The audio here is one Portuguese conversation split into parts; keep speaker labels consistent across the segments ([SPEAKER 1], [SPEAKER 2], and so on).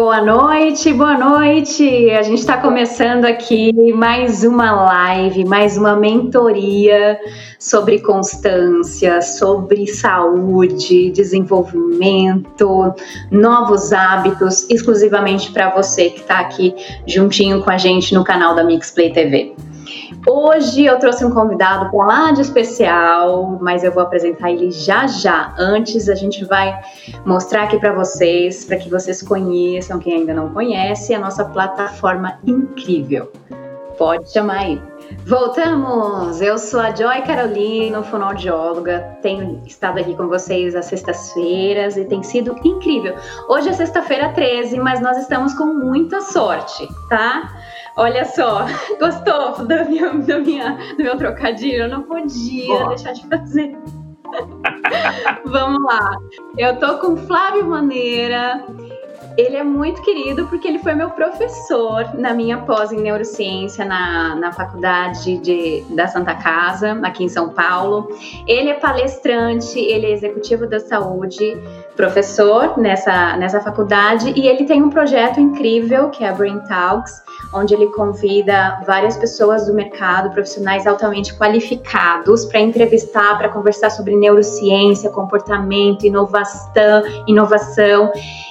[SPEAKER 1] Boa noite, boa noite. A gente está começando aqui mais uma live, mais uma mentoria sobre constância, sobre saúde, desenvolvimento, novos hábitos, exclusivamente para você que está aqui juntinho com a gente no canal da Mixplay TV. Hoje eu trouxe um convidado para lá de especial, mas eu vou apresentar ele já já. Antes a gente vai mostrar aqui para vocês, para que vocês conheçam, quem ainda não conhece, a nossa plataforma incrível. Pode chamar aí. Voltamos! Eu sou a Joy Carolina, fonoaudióloga. Tenho estado aqui com vocês às sextas-feiras e tem sido incrível. Hoje é sexta-feira 13, mas nós estamos com muita sorte, tá? Olha só, gostou da minha, da minha, do meu trocadilho? Eu não podia deixar de fazer. Vamos lá. Eu tô com Flávio Maneira. Ele é muito querido porque ele foi meu professor na minha pós em neurociência na, na faculdade de, da Santa Casa, aqui em São Paulo. Ele é palestrante, ele é executivo da saúde, professor nessa, nessa faculdade e ele tem um projeto incrível que é a Brain Talks, onde ele convida várias pessoas do mercado, profissionais altamente qualificados, para entrevistar, para conversar sobre neurociência, comportamento, inovação, inovação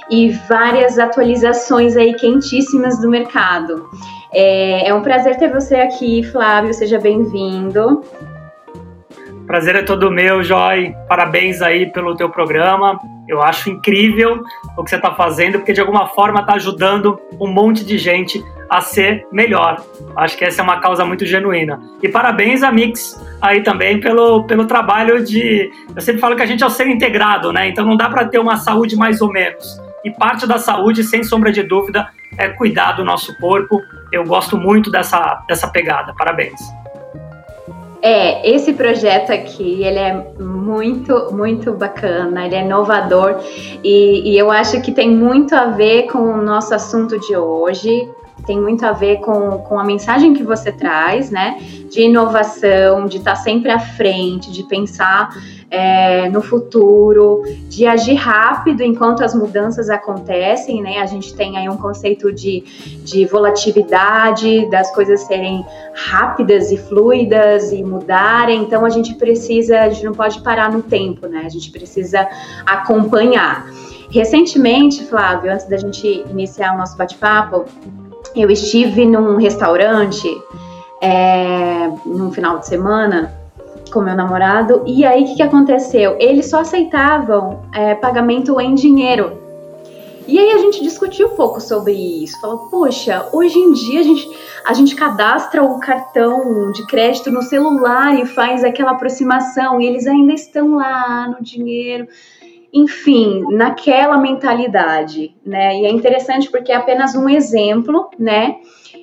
[SPEAKER 1] e várias atualizações aí quentíssimas do mercado. É, é um prazer ter você aqui, Flávio. Seja bem-vindo.
[SPEAKER 2] Prazer é todo meu, Joy. Parabéns aí pelo teu programa. Eu acho incrível o que você está fazendo, porque de alguma forma está ajudando um monte de gente a ser melhor. Acho que essa é uma causa muito genuína. E parabéns a Mix aí também pelo, pelo trabalho de. Eu sempre falo que a gente é o ser integrado, né? Então não dá para ter uma saúde mais ou menos. E parte da saúde, sem sombra de dúvida, é cuidar do nosso corpo. Eu gosto muito dessa, dessa pegada. Parabéns.
[SPEAKER 1] É, esse projeto aqui, ele é muito, muito bacana, ele é inovador e, e, eu acho que tem muito a ver com o nosso assunto de hoje, tem muito a ver com, com a mensagem que você traz, né? De inovação, de estar sempre à frente, de pensar é, no futuro, de agir rápido enquanto as mudanças acontecem, né? A gente tem aí um conceito de, de volatilidade, das coisas serem rápidas e fluidas e mudarem, então a gente precisa, a gente não pode parar no tempo, né? A gente precisa acompanhar. Recentemente, Flávio, antes da gente iniciar o nosso bate-papo, eu estive num restaurante é, num final de semana com meu namorado e aí o que, que aconteceu? Eles só aceitavam é, pagamento em dinheiro. E aí a gente discutiu um pouco sobre isso. Falou, poxa, hoje em dia a gente, a gente cadastra o cartão de crédito no celular e faz aquela aproximação e eles ainda estão lá no dinheiro enfim, naquela mentalidade, né? E é interessante porque é apenas um exemplo, né?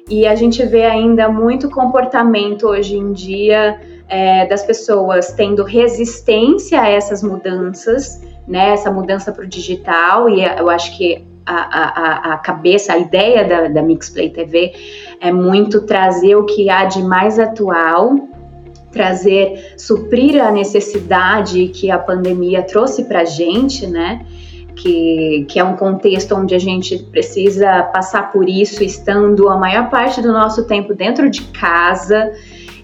[SPEAKER 1] E a gente vê ainda muito comportamento hoje em dia é, das pessoas tendo resistência a essas mudanças, né? Essa mudança para o digital, e eu acho que a, a, a, cabeça, a ideia da, da Mixplay TV é muito trazer o que há de mais atual trazer, suprir a necessidade que a pandemia trouxe para a gente, né? Que, que é um contexto onde a gente precisa passar por isso estando a maior parte do nosso tempo dentro de casa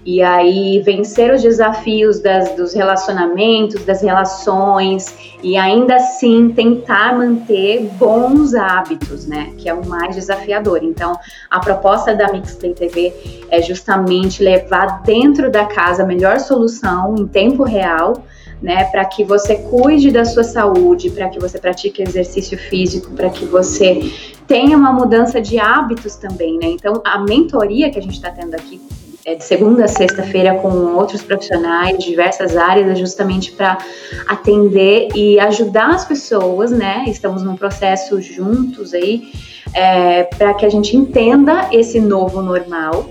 [SPEAKER 1] e aí vencer os desafios das, dos relacionamentos, das relações e ainda assim tentar manter bons hábitos, né? Que é o mais desafiador. Então, a proposta da Mixplay TV é justamente levar dentro da casa a melhor solução em tempo real. Né, para que você cuide da sua saúde, para que você pratique exercício físico, para que você tenha uma mudança de hábitos também, né? Então, a mentoria que a gente está tendo aqui é, de segunda a sexta-feira com outros profissionais de diversas áreas, é justamente para atender e ajudar as pessoas, né? Estamos num processo juntos aí, é, para que a gente entenda esse novo normal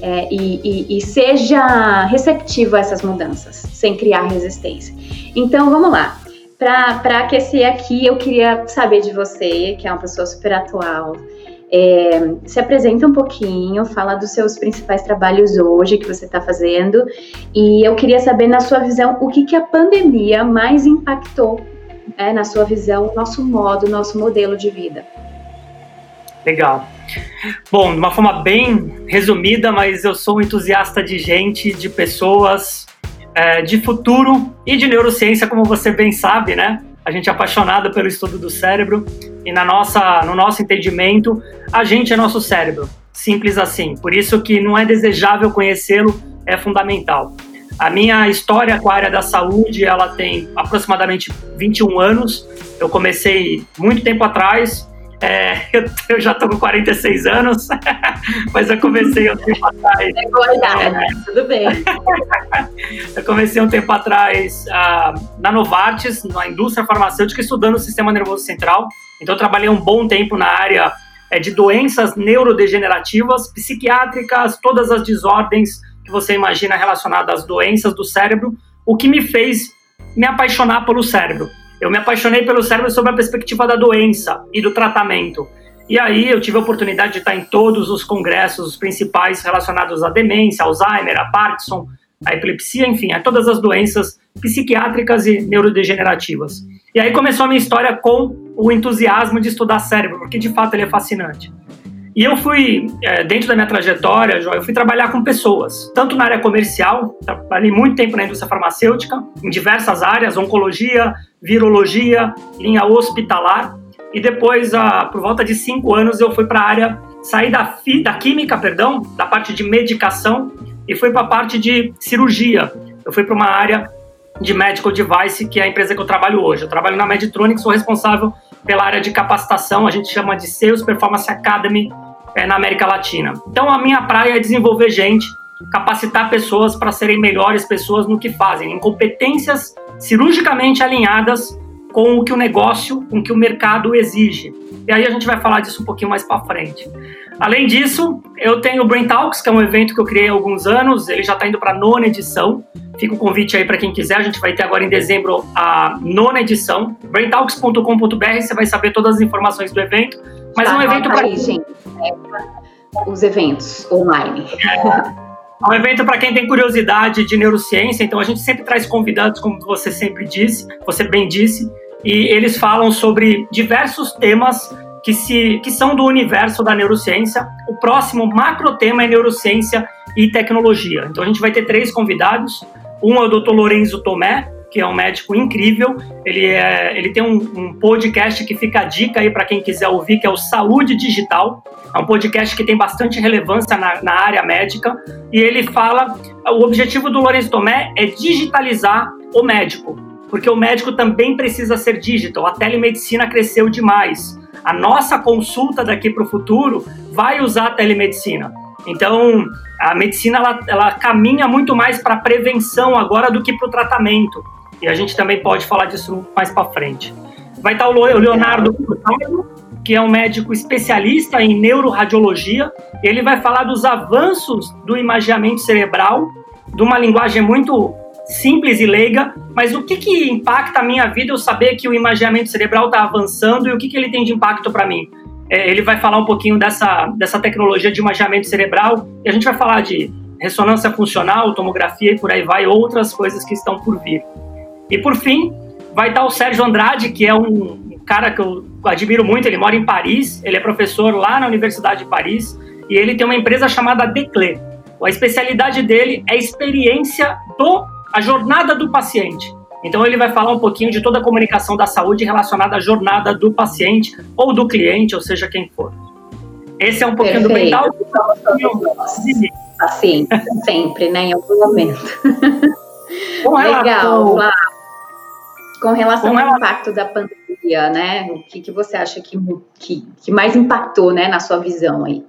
[SPEAKER 1] é, e, e, e, seja receptivo a essas mudanças, sem criar resistência. Então, vamos lá. Para aquecer aqui, eu queria saber de você, que é uma pessoa super atual, é, se apresenta um pouquinho, fala dos seus principais trabalhos hoje que você está fazendo e eu queria saber, na sua visão, o que, que a pandemia mais impactou, é, na sua visão, nosso modo, nosso modelo de vida.
[SPEAKER 2] Legal. Bom, de uma forma bem resumida, mas eu sou um entusiasta de gente, de pessoas, é, de futuro e de neurociência, como você bem sabe, né? A gente é apaixonado pelo estudo do cérebro e na nossa, no nosso entendimento, a gente é nosso cérebro. Simples assim. Por isso que não é desejável conhecê-lo, é fundamental. A minha história com a área da saúde, ela tem aproximadamente 21 anos. Eu comecei muito tempo atrás, é, eu, eu, já estou com 46 anos, mas eu comecei um tempo atrás.
[SPEAKER 1] É boa idade, é, tudo bem.
[SPEAKER 2] eu comecei um tempo atrás uh, na Novartis, na indústria farmacêutica, estudando o sistema nervoso central. Então, eu trabalhei um bom tempo na área é, de doenças neurodegenerativas, psiquiátricas, todas as desordens que você imagina relacionadas às doenças do cérebro, o que me fez me apaixonar pelo cérebro. Eu me apaixonei pelo cérebro sob a perspectiva da doença e do tratamento. E aí eu tive a oportunidade de estar em todos os congressos os principais relacionados à demência, Alzheimer, a Parkinson, a epilepsia, enfim, a todas as doenças psiquiátricas e neurodegenerativas. E aí começou a minha história com o entusiasmo de estudar cérebro, porque de fato ele é fascinante. E eu fui, é, dentro da minha trajetória, eu fui trabalhar com pessoas, tanto na área comercial, trabalhei muito tempo na indústria farmacêutica, em diversas áreas, oncologia, virologia, linha hospitalar, e depois, ah, por volta de cinco anos, eu fui para a área, saí da, fi, da química, perdão, da parte de medicação, e fui para a parte de cirurgia. Eu fui para uma área de medical device, que é a empresa que eu trabalho hoje. Eu trabalho na Meditronics, sou responsável pela área de capacitação, a gente chama de Sales Performance Academy é, na América Latina. Então, a minha praia é desenvolver gente, capacitar pessoas para serem melhores pessoas no que fazem, em competências cirurgicamente alinhadas com o que o negócio, com o que o mercado exige. E aí a gente vai falar disso um pouquinho mais para frente. Além disso, eu tenho o Brain Talks, que é um evento que eu criei há alguns anos, ele já está indo para a nona edição. Fica o convite aí para quem quiser, a gente vai ter agora em dezembro a nona edição. braintalks.com.br, você vai saber todas as informações do evento. Mas tá, é um evento para. gente.
[SPEAKER 1] É, os eventos online.
[SPEAKER 2] É um evento para quem tem curiosidade de neurociência, então a gente sempre traz convidados, como você sempre disse, você bem disse, e eles falam sobre diversos temas que, se, que são do universo da neurociência. O próximo macro tema é neurociência e tecnologia. Então a gente vai ter três convidados. Um é o Dr. Lorenzo Tomé, que é um médico incrível. Ele, é, ele tem um, um podcast que fica a dica aí para quem quiser ouvir, que é o Saúde Digital. É um podcast que tem bastante relevância na, na área médica. E ele fala: o objetivo do Lourenço Tomé é digitalizar o médico, porque o médico também precisa ser digital. A telemedicina cresceu demais. A nossa consulta daqui para o futuro vai usar a telemedicina. Então, a medicina ela, ela caminha muito mais para a prevenção agora do que para o tratamento. E a gente também pode falar disso mais para frente. Vai estar o Leonardo que é um médico especialista em neuroradiologia. Ele vai falar dos avanços do imagiamento cerebral, de uma linguagem muito simples e leiga, mas o que, que impacta a minha vida eu saber que o imagiamento cerebral está avançando e o que, que ele tem de impacto para mim? É, ele vai falar um pouquinho dessa, dessa tecnologia de imagiamento cerebral e a gente vai falar de ressonância funcional, tomografia e por aí vai, outras coisas que estão por vir. E por fim, vai estar o Sérgio Andrade, que é um cara que eu admiro muito, ele mora em Paris, ele é professor lá na Universidade de Paris e ele tem uma empresa chamada Declé. A especialidade dele é a experiência do a jornada do paciente. Então ele vai falar um pouquinho de toda a comunicação da saúde relacionada à jornada do paciente ou do cliente, ou seja, quem for. Esse é um pouquinho Perfeito. do mental.
[SPEAKER 1] Assim, sempre, né? Em algum momento. Legal, Flávio. Com relação Com ao impacto da pandemia, né? O que, que você acha que, que, que mais impactou, né, na sua visão aí?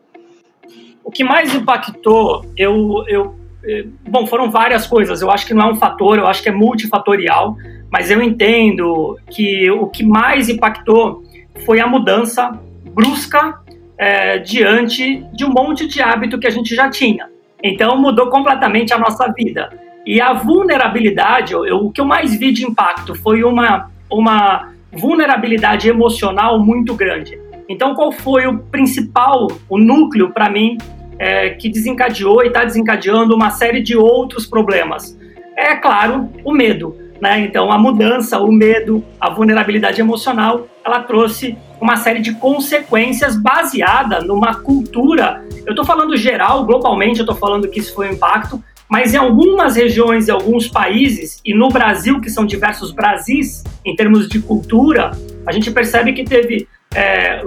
[SPEAKER 2] O que mais impactou, eu, eu é, bom, foram várias coisas. Eu acho que não é um fator, eu acho que é multifatorial, mas eu entendo que o que mais impactou foi a mudança brusca é, diante de um monte de hábito que a gente já tinha. Então mudou completamente a nossa vida. E a vulnerabilidade, eu, o que eu mais vi de impacto foi uma, uma vulnerabilidade emocional muito grande. Então, qual foi o principal, o núcleo para mim é, que desencadeou e está desencadeando uma série de outros problemas. É claro, o medo. né? Então, a mudança, o medo, a vulnerabilidade emocional, ela trouxe uma série de consequências baseada numa cultura. Eu estou falando geral, globalmente, eu estou falando que isso foi um impacto, mas em algumas regiões, em alguns países, e no Brasil, que são diversos Brasis, em termos de cultura, a gente percebe que teve é,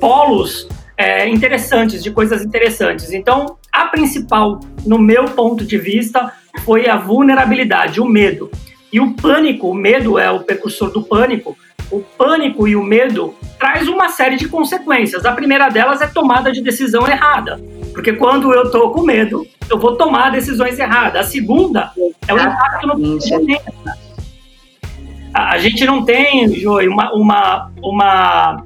[SPEAKER 2] polos é, interessantes, de coisas interessantes. Então, a principal, no meu ponto de vista, foi a vulnerabilidade, o medo. E o pânico, o medo é o precursor do pânico. O pânico e o medo traz uma série de consequências. A primeira delas é tomada de decisão errada. Porque quando eu tô com medo, eu vou tomar decisões erradas. A segunda é o impacto no planeta. A gente não tem, Joy, uma, uma, uma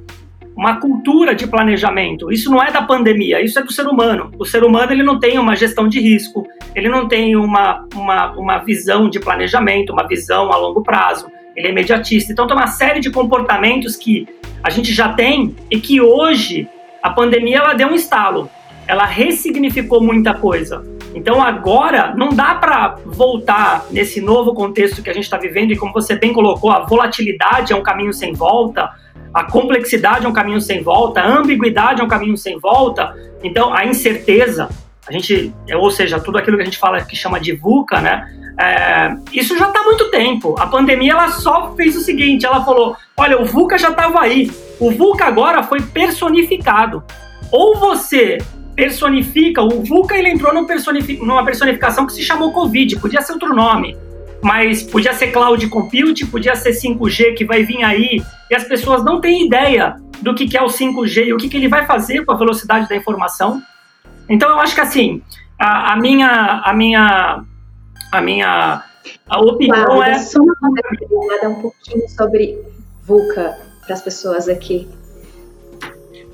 [SPEAKER 2] uma cultura de planejamento. Isso não é da pandemia, isso é do ser humano. O ser humano ele não tem uma gestão de risco, ele não tem uma, uma, uma visão de planejamento, uma visão a longo prazo. Ele é imediatista. Então tem uma série de comportamentos que a gente já tem e que hoje a pandemia ela deu um estalo. Ela ressignificou muita coisa. Então agora não dá para voltar nesse novo contexto que a gente está vivendo e como você bem colocou, a volatilidade é um caminho sem volta a complexidade é um caminho sem volta, a ambiguidade é um caminho sem volta. Então, a incerteza, a gente, ou seja, tudo aquilo que a gente fala que chama de VUCA, né? É, isso já está há muito tempo. A pandemia ela só fez o seguinte: ela falou, olha, o VUCA já estava aí. O VUCA agora foi personificado. Ou você personifica, o VUCA ele entrou numa personificação que se chamou Covid, podia ser outro nome mas podia ser cloud computing, podia ser 5G que vai vir aí, e as pessoas não têm ideia do que é o 5G e o que, ele vai fazer com a velocidade da informação. Então eu acho que assim, a, a minha a minha a minha a opinião claro, é
[SPEAKER 1] só uma um pouquinho sobre VUCA para as pessoas aqui.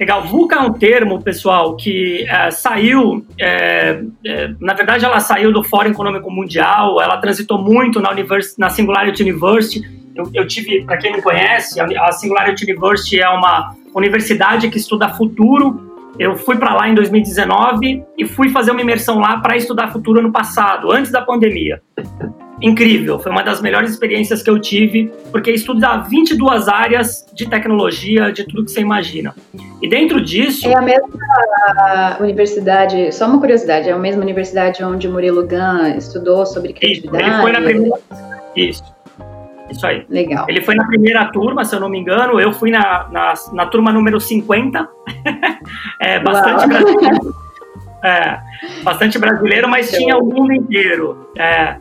[SPEAKER 2] Legal. VUCA é um termo, pessoal, que é, saiu, é, é, na verdade, ela saiu do Fórum Econômico Mundial, ela transitou muito na, Univers na Singularity University. Eu, eu tive, para quem não conhece, a, Singularity University é uma universidade que estuda futuro. Eu fui para lá em 2019 e fui fazer uma imersão lá para estudar futuro no passado, antes da pandemia incrível. Foi uma das melhores experiências que eu tive, porque estuda 22 áreas de tecnologia, de tudo que você imagina. E dentro disso.
[SPEAKER 1] É a mesma universidade, só uma curiosidade, é a mesma universidade onde Murilo Gun estudou sobre criatividade?
[SPEAKER 2] Isso, ele foi na primeira. Isso. Isso aí.
[SPEAKER 1] Legal.
[SPEAKER 2] Ele foi na primeira turma, se eu não me engano. Eu fui na, na, na turma número 50. é bastante brasileiro. É, bastante brasileiro, mas tinha o mundo inteiro. É,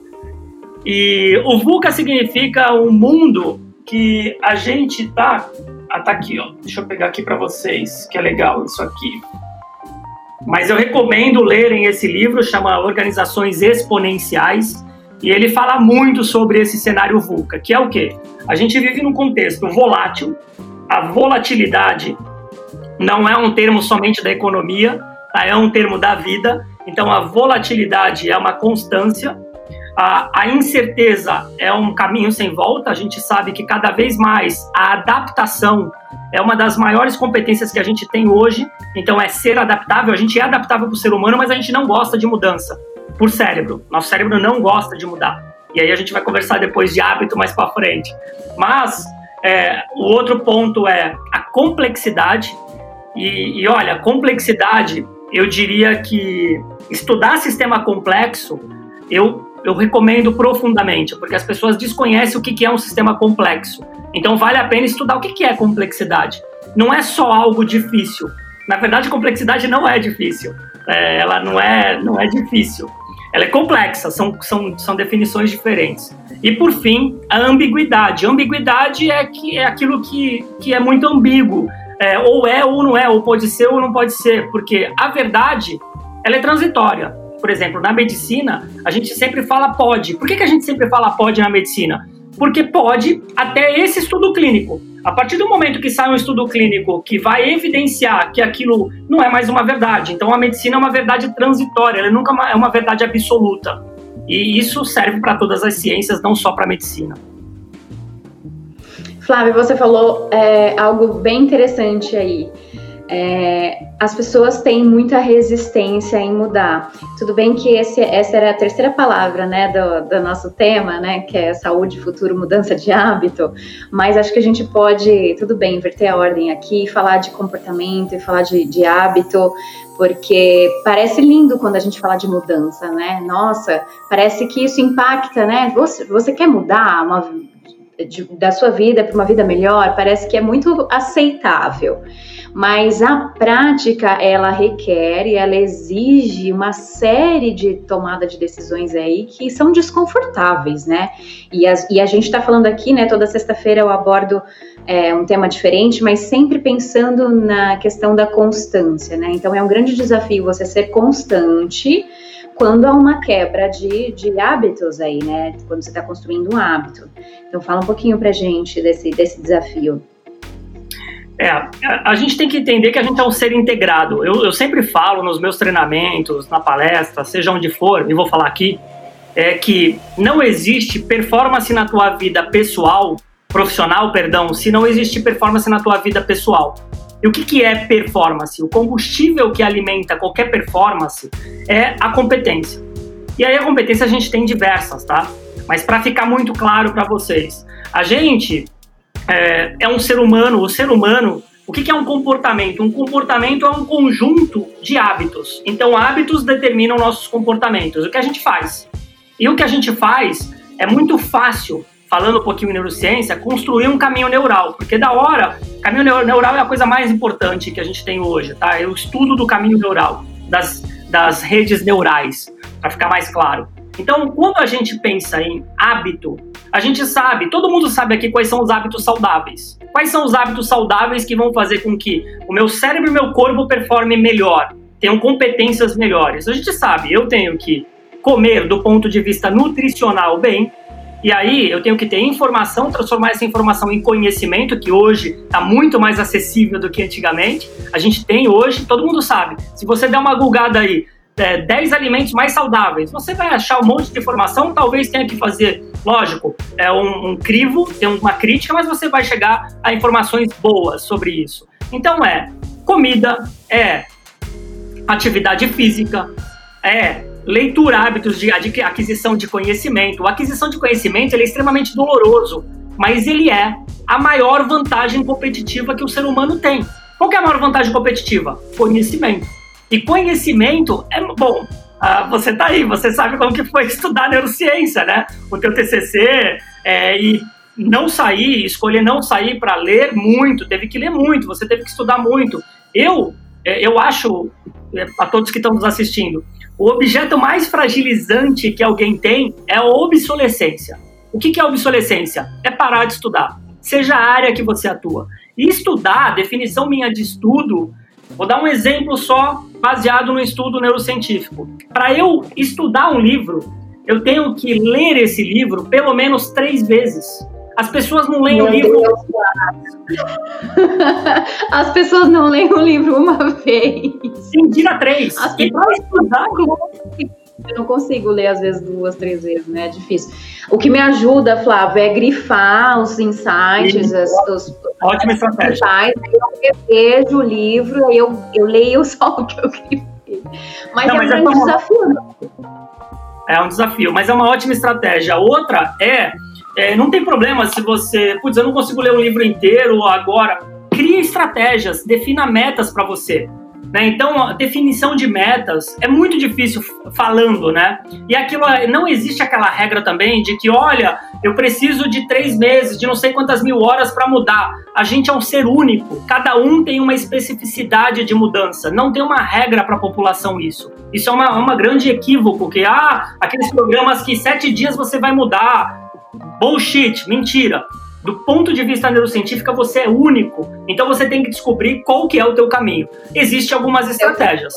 [SPEAKER 2] e o VUCA significa um mundo que a gente tá. Ah, tá aqui, ó. Deixa eu pegar aqui para vocês, que é legal isso aqui. Mas eu recomendo lerem esse livro, chama Organizações Exponenciais, e ele fala muito sobre esse cenário VUCA, que é o quê? A gente vive num contexto volátil, a volatilidade não é um termo somente da economia, é um termo da vida, então a volatilidade é uma constância, a, a, incerteza é um caminho sem volta. A gente sabe que cada vez mais a adaptação é uma das maiores competências que a gente tem hoje. Então, é ser adaptável. A gente é adaptável para o ser humano, mas a gente não gosta de mudança por cérebro. Nosso cérebro não gosta de mudar. E aí a gente vai conversar depois de hábito mais para frente. Mas é, o outro ponto é a complexidade. E, e olha, complexidade, eu diria que estudar sistema complexo, eu eu recomendo profundamente, porque as pessoas desconhecem o que é um sistema complexo. Então vale a pena estudar o que é complexidade. Não é só algo difícil. Na verdade, complexidade não é difícil. É, ela não é, não é difícil. Ela é complexa, são, são, são definições diferentes. E por fim, a ambiguidade. A ambiguidade é, que, é aquilo que, que é muito ambíguo. É, ou é ou não é, ou pode ser ou não pode ser, porque a verdade ela é transitória por exemplo, na medicina, a gente sempre fala pode. Por que, que a gente sempre fala pode na medicina? Porque pode até esse estudo clínico. A partir do momento que sai um estudo clínico que vai evidenciar que aquilo não é mais uma verdade, então a medicina é uma verdade transitória, ela nunca é uma verdade absoluta. E isso serve para todas as ciências, não só para a medicina.
[SPEAKER 1] Flávio, você falou é, algo bem interessante aí é, as pessoas têm muita resistência em mudar. Tudo bem que esse, essa era a terceira palavra, né, do, do, nosso tema, né, que é saúde, futuro, mudança de hábito. Mas acho que a gente pode, tudo bem, inverter a ordem aqui, falar de comportamento e falar de, de hábito, porque parece lindo quando a gente fala de mudança, né? Nossa, parece que isso impacta, né? Você, você quer mudar uma, de, da sua vida para uma vida melhor? Parece que é muito aceitável mas a prática ela requer e ela exige uma série de tomada de decisões aí que são desconfortáveis, né? E, as, e a gente está falando aqui, né? Toda sexta-feira eu abordo é, um tema diferente, mas sempre pensando na questão da constância, né? Então é um grande desafio você ser constante quando há uma quebra de, de hábitos aí, né? Quando você está construindo um hábito. Então fala um pouquinho pra gente desse, desse desafio.
[SPEAKER 2] É, a gente tem que entender que a gente é um ser integrado. Eu, eu sempre falo nos meus treinamentos, na palestra, seja onde for, e vou falar aqui, é que não existe performance na tua vida pessoal, profissional, perdão, se não existe performance na tua vida pessoal. E o que, que é performance? O combustível que alimenta qualquer performance é a competência. E aí a competência a gente tem diversas, tá? Mas para ficar muito claro para vocês, a gente é, é um ser humano. O ser humano, o que, é um comportamento? Um comportamento é um conjunto de hábitos. Então, hábitos determinam nossos comportamentos. O que a gente faz? E o que a gente faz é muito fácil, falando um pouquinho em neurociência, construir um caminho neural. Porque da hora, caminho neural é a coisa mais importante que a gente tem hoje, tá? É o estudo do caminho neural, das, das redes neurais, para ficar mais claro. Então, quando a gente pensa em hábito, a gente sabe, todo mundo sabe aqui quais são os hábitos saudáveis. Quais são os hábitos saudáveis que vão fazer com que o meu cérebro e meu corpo performem melhor, tenham competências melhores? A gente sabe, eu tenho que comer do ponto de vista nutricional bem, e aí eu tenho que ter informação, transformar essa informação em conhecimento, que hoje está muito mais acessível do que antigamente. A gente tem hoje, todo mundo sabe. Se você der uma gulgada aí, é, 10 alimentos mais saudáveis. Você vai achar um monte de informação, talvez tenha que fazer, lógico, é um, um crivo, tem uma crítica, mas você vai chegar a informações boas sobre isso. Então é comida, é atividade física, é leitura, hábitos de aquisição de conhecimento. A aquisição de conhecimento é extremamente doloroso, mas ele é a maior vantagem competitiva que o ser humano tem. Qual é a maior vantagem competitiva? Conhecimento. E conhecimento é bom. Ah, você tá aí, você sabe como que foi estudar neurociência, né? O teu TCC é, e não sair, escolher não sair para ler muito, teve que ler muito, você teve que estudar muito. Eu, é, eu acho, é, a todos que estão nos assistindo, o objeto mais fragilizante que alguém tem é a obsolescência. O que é obsolescência? É parar de estudar, seja a área que você atua. E estudar, definição minha de estudo, vou dar um exemplo só baseado no estudo neurocientífico. Para eu estudar um livro, eu tenho que ler esse livro pelo menos três vezes. As pessoas não leem o livro.
[SPEAKER 1] As pessoas não leem o livro uma vez.
[SPEAKER 2] Sim, tira três. As e para estudar.
[SPEAKER 1] Eu não consigo ler, às vezes, duas, três vezes, né? É difícil. O que me ajuda, Flávio, é grifar os insights, as, os,
[SPEAKER 2] Ótima estratégia. Aí
[SPEAKER 1] eu vejo o livro, aí eu, eu leio só o que eu grifei. Mas não, é mas um é grande desafio. Né?
[SPEAKER 2] É um desafio, mas é uma ótima estratégia. Outra é, é, não tem problema se você, putz, eu não consigo ler um livro inteiro agora. Crie estratégias, defina metas para você. Né? Então, a definição de metas é muito difícil falando, né? E aquilo não existe aquela regra também de que, olha, eu preciso de três meses, de não sei quantas mil horas para mudar. A gente é um ser único, cada um tem uma especificidade de mudança. Não tem uma regra para a população isso. Isso é uma, uma grande equívoco, que ah, aqueles programas que sete dias você vai mudar. Bullshit, mentira do ponto de vista neurocientífico, você é único. Então você tem que descobrir qual que é o teu caminho. Existem algumas estratégias.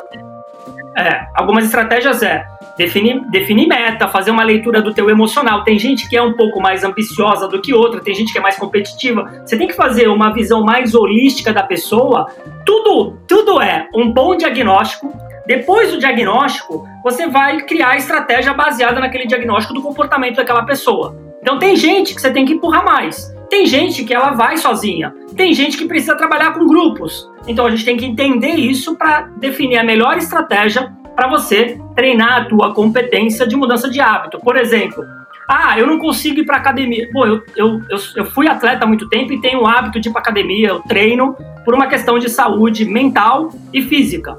[SPEAKER 2] É, algumas estratégias é definir, definir meta, fazer uma leitura do teu emocional. Tem gente que é um pouco mais ambiciosa do que outra, tem gente que é mais competitiva. Você tem que fazer uma visão mais holística da pessoa. Tudo, tudo é um bom diagnóstico. Depois do diagnóstico, você vai criar a estratégia baseada naquele diagnóstico do comportamento daquela pessoa. Então tem gente que você tem que empurrar mais. Tem gente que ela vai sozinha. Tem gente que precisa trabalhar com grupos. Então a gente tem que entender isso para definir a melhor estratégia para você treinar a tua competência de mudança de hábito. Por exemplo, ah, eu não consigo ir para academia. Pô, eu, eu, eu, eu, fui atleta há muito tempo e tenho o hábito de ir para academia, eu treino por uma questão de saúde mental e física.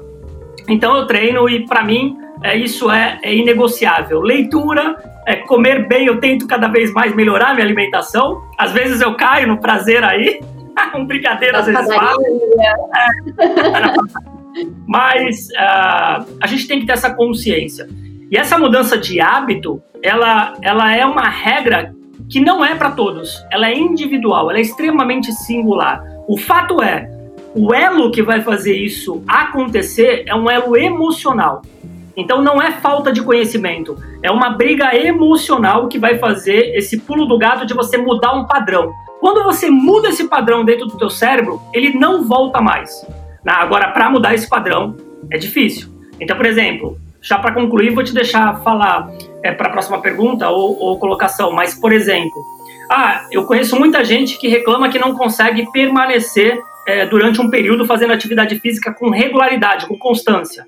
[SPEAKER 2] Então eu treino e para mim é, isso é, é inegociável. Leitura, é, comer bem, eu tento cada vez mais melhorar minha alimentação. Às vezes eu caio no prazer aí, um brincadeira às vezes falo. É. Mas uh, a gente tem que ter essa consciência. E essa mudança de hábito, ela, ela é uma regra que não é para todos. Ela é individual, ela é extremamente singular. O fato é, o elo que vai fazer isso acontecer é um elo emocional. Então não é falta de conhecimento, é uma briga emocional que vai fazer esse pulo do gato de você mudar um padrão. Quando você muda esse padrão dentro do teu cérebro, ele não volta mais. Agora, para mudar esse padrão, é difícil. Então, por exemplo, já para concluir, vou te deixar falar é, para a próxima pergunta ou, ou colocação, mas, por exemplo, ah, eu conheço muita gente que reclama que não consegue permanecer é, durante um período fazendo atividade física com regularidade, com constância.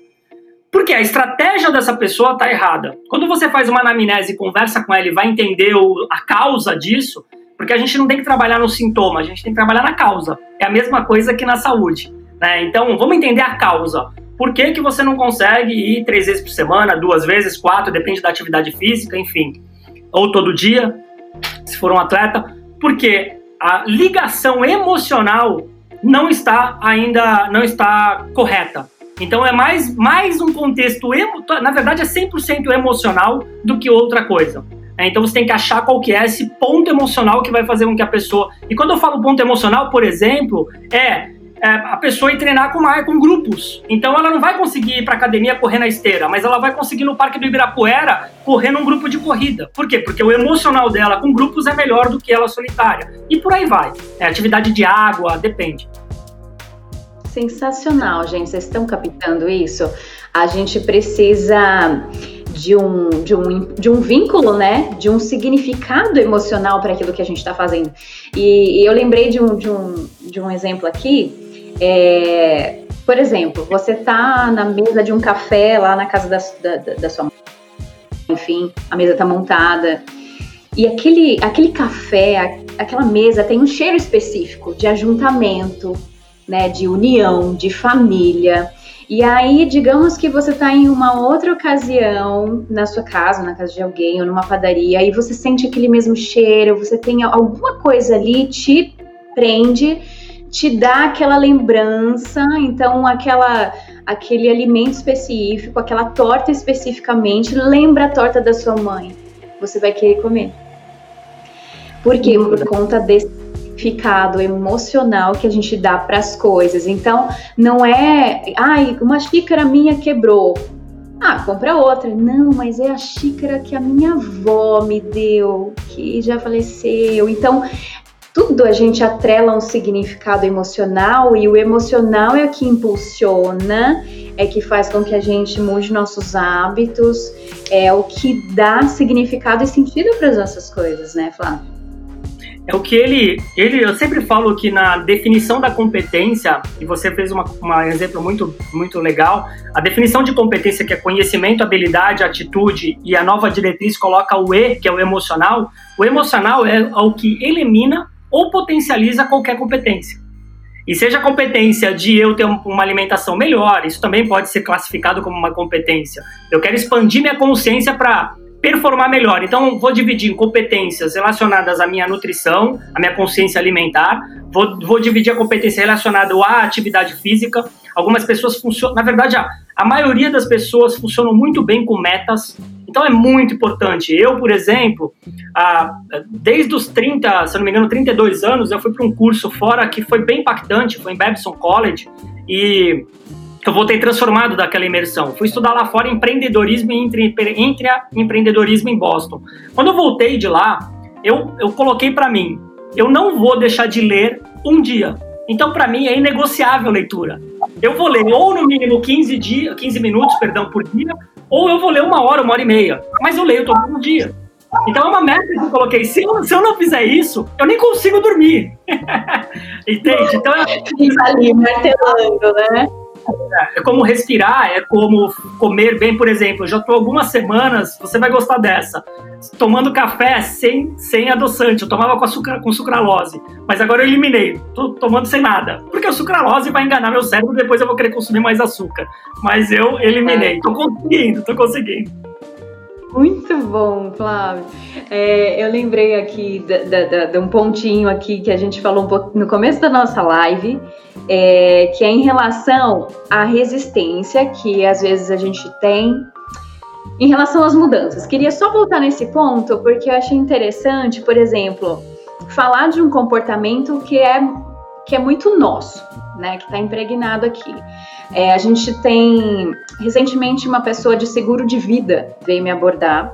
[SPEAKER 2] Porque a estratégia dessa pessoa está errada. Quando você faz uma anamnese e conversa com ela e vai entender o, a causa disso, porque a gente não tem que trabalhar no sintoma, a gente tem que trabalhar na causa. É a mesma coisa que na saúde. Né? Então, vamos entender a causa. Por que, que você não consegue ir três vezes por semana, duas vezes, quatro, depende da atividade física, enfim. Ou todo dia, se for um atleta. Porque a ligação emocional não está ainda não está correta. Então é mais, mais um contexto, emo, na verdade é 100% emocional do que outra coisa. É, então você tem que achar qual que é esse ponto emocional que vai fazer com que a pessoa... E quando eu falo ponto emocional, por exemplo, é é, a pessoa ir treinar com, com grupos. Então ela não vai conseguir ir para academia correr na esteira, mas ela vai conseguir no Parque do Ibirapuera correr num grupo de corrida. Por quê? Porque o emocional dela com grupos é melhor do que ela solitária. E por aí vai. É, atividade de água, depende.
[SPEAKER 1] Sensacional, gente. Vocês estão captando isso? A gente precisa de um, de um, de um vínculo, né? De um significado emocional para aquilo que a gente está fazendo. E, e, eu lembrei de um, de, um, de um exemplo aqui é, por exemplo, você tá na mesa de um café lá na casa da, da, da sua mãe, enfim, a mesa tá montada, e aquele, aquele café, aquela mesa tem um cheiro específico de ajuntamento, né, de união, de família. E aí, digamos que você está em uma outra ocasião, na sua casa, na casa de alguém, ou numa padaria, e você sente aquele mesmo cheiro, você tem alguma coisa ali, te prende te dá aquela lembrança, então aquela aquele alimento específico, aquela torta especificamente, lembra a torta da sua mãe. Você vai querer comer. Por quê? Por conta desse significado emocional que a gente dá para as coisas. Então, não é, ai, uma xícara minha quebrou. Ah, compra outra. Não, mas é a xícara que a minha avó me deu, que já faleceu. Então, tudo a gente atrela um significado emocional e o emocional é o que impulsiona, é que faz com que a gente mude nossos hábitos, é o que dá significado e sentido para as nossas coisas, né, Flávio?
[SPEAKER 2] É o que ele, ele, eu sempre falo que na definição da competência, e você fez uma, um exemplo muito, muito legal, a definição de competência que é conhecimento, habilidade, atitude, e a nova diretriz coloca o E, que é o emocional, o emocional é o que elimina ou potencializa qualquer competência. E seja a competência de eu ter uma alimentação melhor, isso também pode ser classificado como uma competência. Eu quero expandir minha consciência para performar melhor. Então, vou dividir em competências relacionadas à minha nutrição, à minha consciência alimentar, vou, vou dividir a competência relacionada à atividade física. Algumas pessoas funcionam, na verdade, a, a maioria das pessoas funcionam muito bem com metas, então é muito importante. Eu, por exemplo, desde os 30, se não me engano, 32 anos, eu fui para um curso fora que foi bem impactante, foi em Babson College, e eu voltei transformado daquela imersão. Fui estudar lá fora empreendedorismo entre, entre empreendedorismo em Boston. Quando eu voltei de lá, eu, eu coloquei para mim, eu não vou deixar de ler um dia. Então, para mim, é inegociável a leitura. Eu vou ler ou no mínimo 15, dia, 15 minutos perdão, por dia, ou eu vou ler uma hora, uma hora e meia. Mas eu leio todo dia. Então é uma meta que eu coloquei. Se eu, se eu não fizer isso, eu nem consigo dormir. Entende? Então é.
[SPEAKER 1] Fica ali martelando, né?
[SPEAKER 2] É como respirar, é como comer bem, por exemplo. Eu já estou algumas semanas, você vai gostar dessa, tomando café sem, sem adoçante. Eu tomava com, açúcar, com sucralose, mas agora eu eliminei. Estou tomando sem nada. Porque a sucralose vai enganar meu cérebro, depois eu vou querer consumir mais açúcar. Mas eu eliminei. Estou conseguindo, estou conseguindo.
[SPEAKER 1] Muito bom, Flávio. É, eu lembrei aqui de um pontinho aqui que a gente falou um pouco no começo da nossa live, é, que é em relação à resistência que às vezes a gente tem em relação às mudanças. Queria só voltar nesse ponto porque eu achei interessante, por exemplo, falar de um comportamento que é que é muito nosso, né, que está impregnado aqui. É, a gente tem recentemente uma pessoa de seguro de vida veio me abordar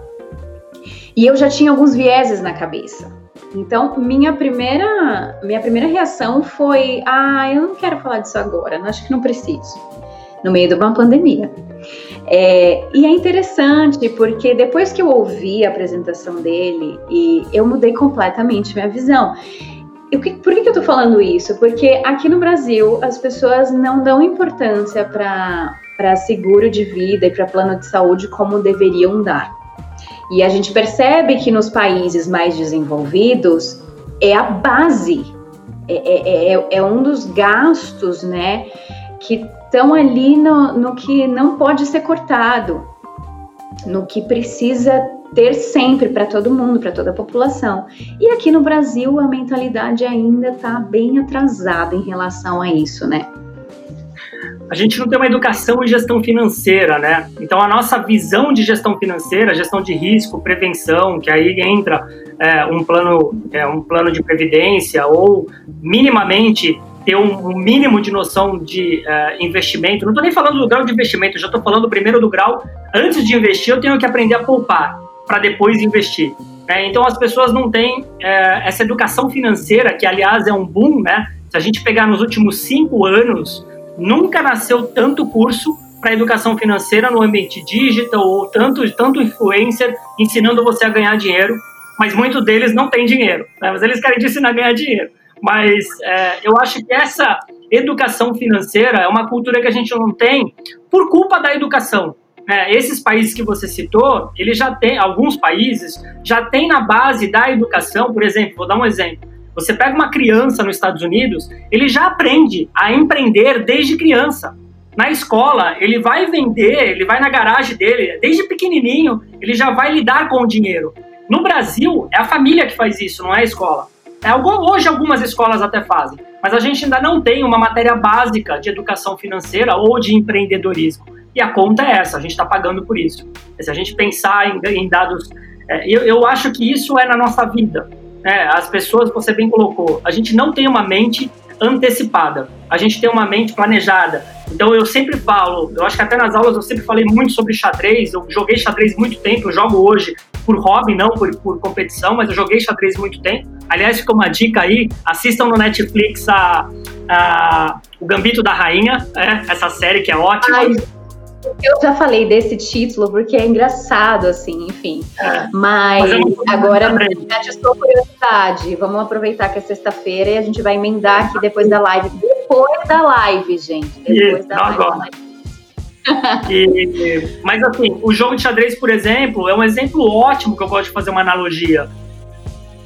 [SPEAKER 1] e eu já tinha alguns vieses na cabeça. Então, minha primeira, minha primeira reação foi: ah, eu não quero falar disso agora, acho que não preciso, no meio de uma pandemia. É, e é interessante porque depois que eu ouvi a apresentação dele, e eu mudei completamente minha visão. Eu, por que, que eu tô falando isso? Porque aqui no Brasil as pessoas não dão importância para seguro de vida e para plano de saúde como deveriam dar. E a gente percebe que nos países mais desenvolvidos é a base, é, é, é, é um dos gastos, né, que estão ali no, no que não pode ser cortado, no que precisa ter sempre para todo mundo, para toda a população. E aqui no Brasil a mentalidade ainda está bem atrasada em relação a isso, né?
[SPEAKER 2] A gente não tem uma educação em gestão financeira, né? Então a nossa visão de gestão financeira, gestão de risco, prevenção, que aí entra é, um plano, é, um plano de previdência ou minimamente ter um, mínimo de noção de uh, investimento. Não estou nem falando do grau de investimento, já estou falando primeiro do grau. Antes de investir, eu tenho que aprender a poupar para depois investir. É, então as pessoas não têm é, essa educação financeira, que aliás é um boom, né? Se a gente pegar nos últimos cinco anos, nunca nasceu tanto curso para educação financeira no ambiente digital ou tanto, tanto influencer ensinando você a ganhar dinheiro, mas muitos deles não têm dinheiro, né? mas eles querem te ensinar a ganhar dinheiro. Mas é, eu acho que essa educação financeira é uma cultura que a gente não tem por culpa da educação. É, esses países que você citou, eles já têm, alguns países já têm na base da educação, por exemplo, vou dar um exemplo. Você pega uma criança nos Estados Unidos, ele já aprende a empreender desde criança. Na escola, ele vai vender, ele vai na garagem dele, desde pequenininho, ele já vai lidar com o dinheiro. No Brasil, é a família que faz isso, não é a escola. É, hoje algumas escolas até fazem, mas a gente ainda não tem uma matéria básica de educação financeira ou de empreendedorismo. E a conta é essa, a gente está pagando por isso. Se a gente pensar em, em dados. É, eu, eu acho que isso é na nossa vida. Né? As pessoas, você bem colocou, a gente não tem uma mente antecipada, a gente tem uma mente planejada. Então eu sempre falo, eu acho que até nas aulas eu sempre falei muito sobre xadrez, eu joguei xadrez muito tempo, eu jogo hoje por hobby, não por, por competição, mas eu joguei xadrez muito tempo. Aliás, fica uma dica aí, assistam no Netflix a, a o Gambito da Rainha, é, essa série que é ótima. Ai
[SPEAKER 1] eu já falei desse título porque é engraçado, assim, enfim. É. Mas, Mas agora, a sua curiosidade, vamos aproveitar que é sexta-feira e a gente vai emendar aqui depois da live. Depois da live, gente. Depois
[SPEAKER 2] e, da live. Agora. E, mas assim, o jogo de xadrez, por exemplo, é um exemplo ótimo que eu gosto de fazer uma analogia.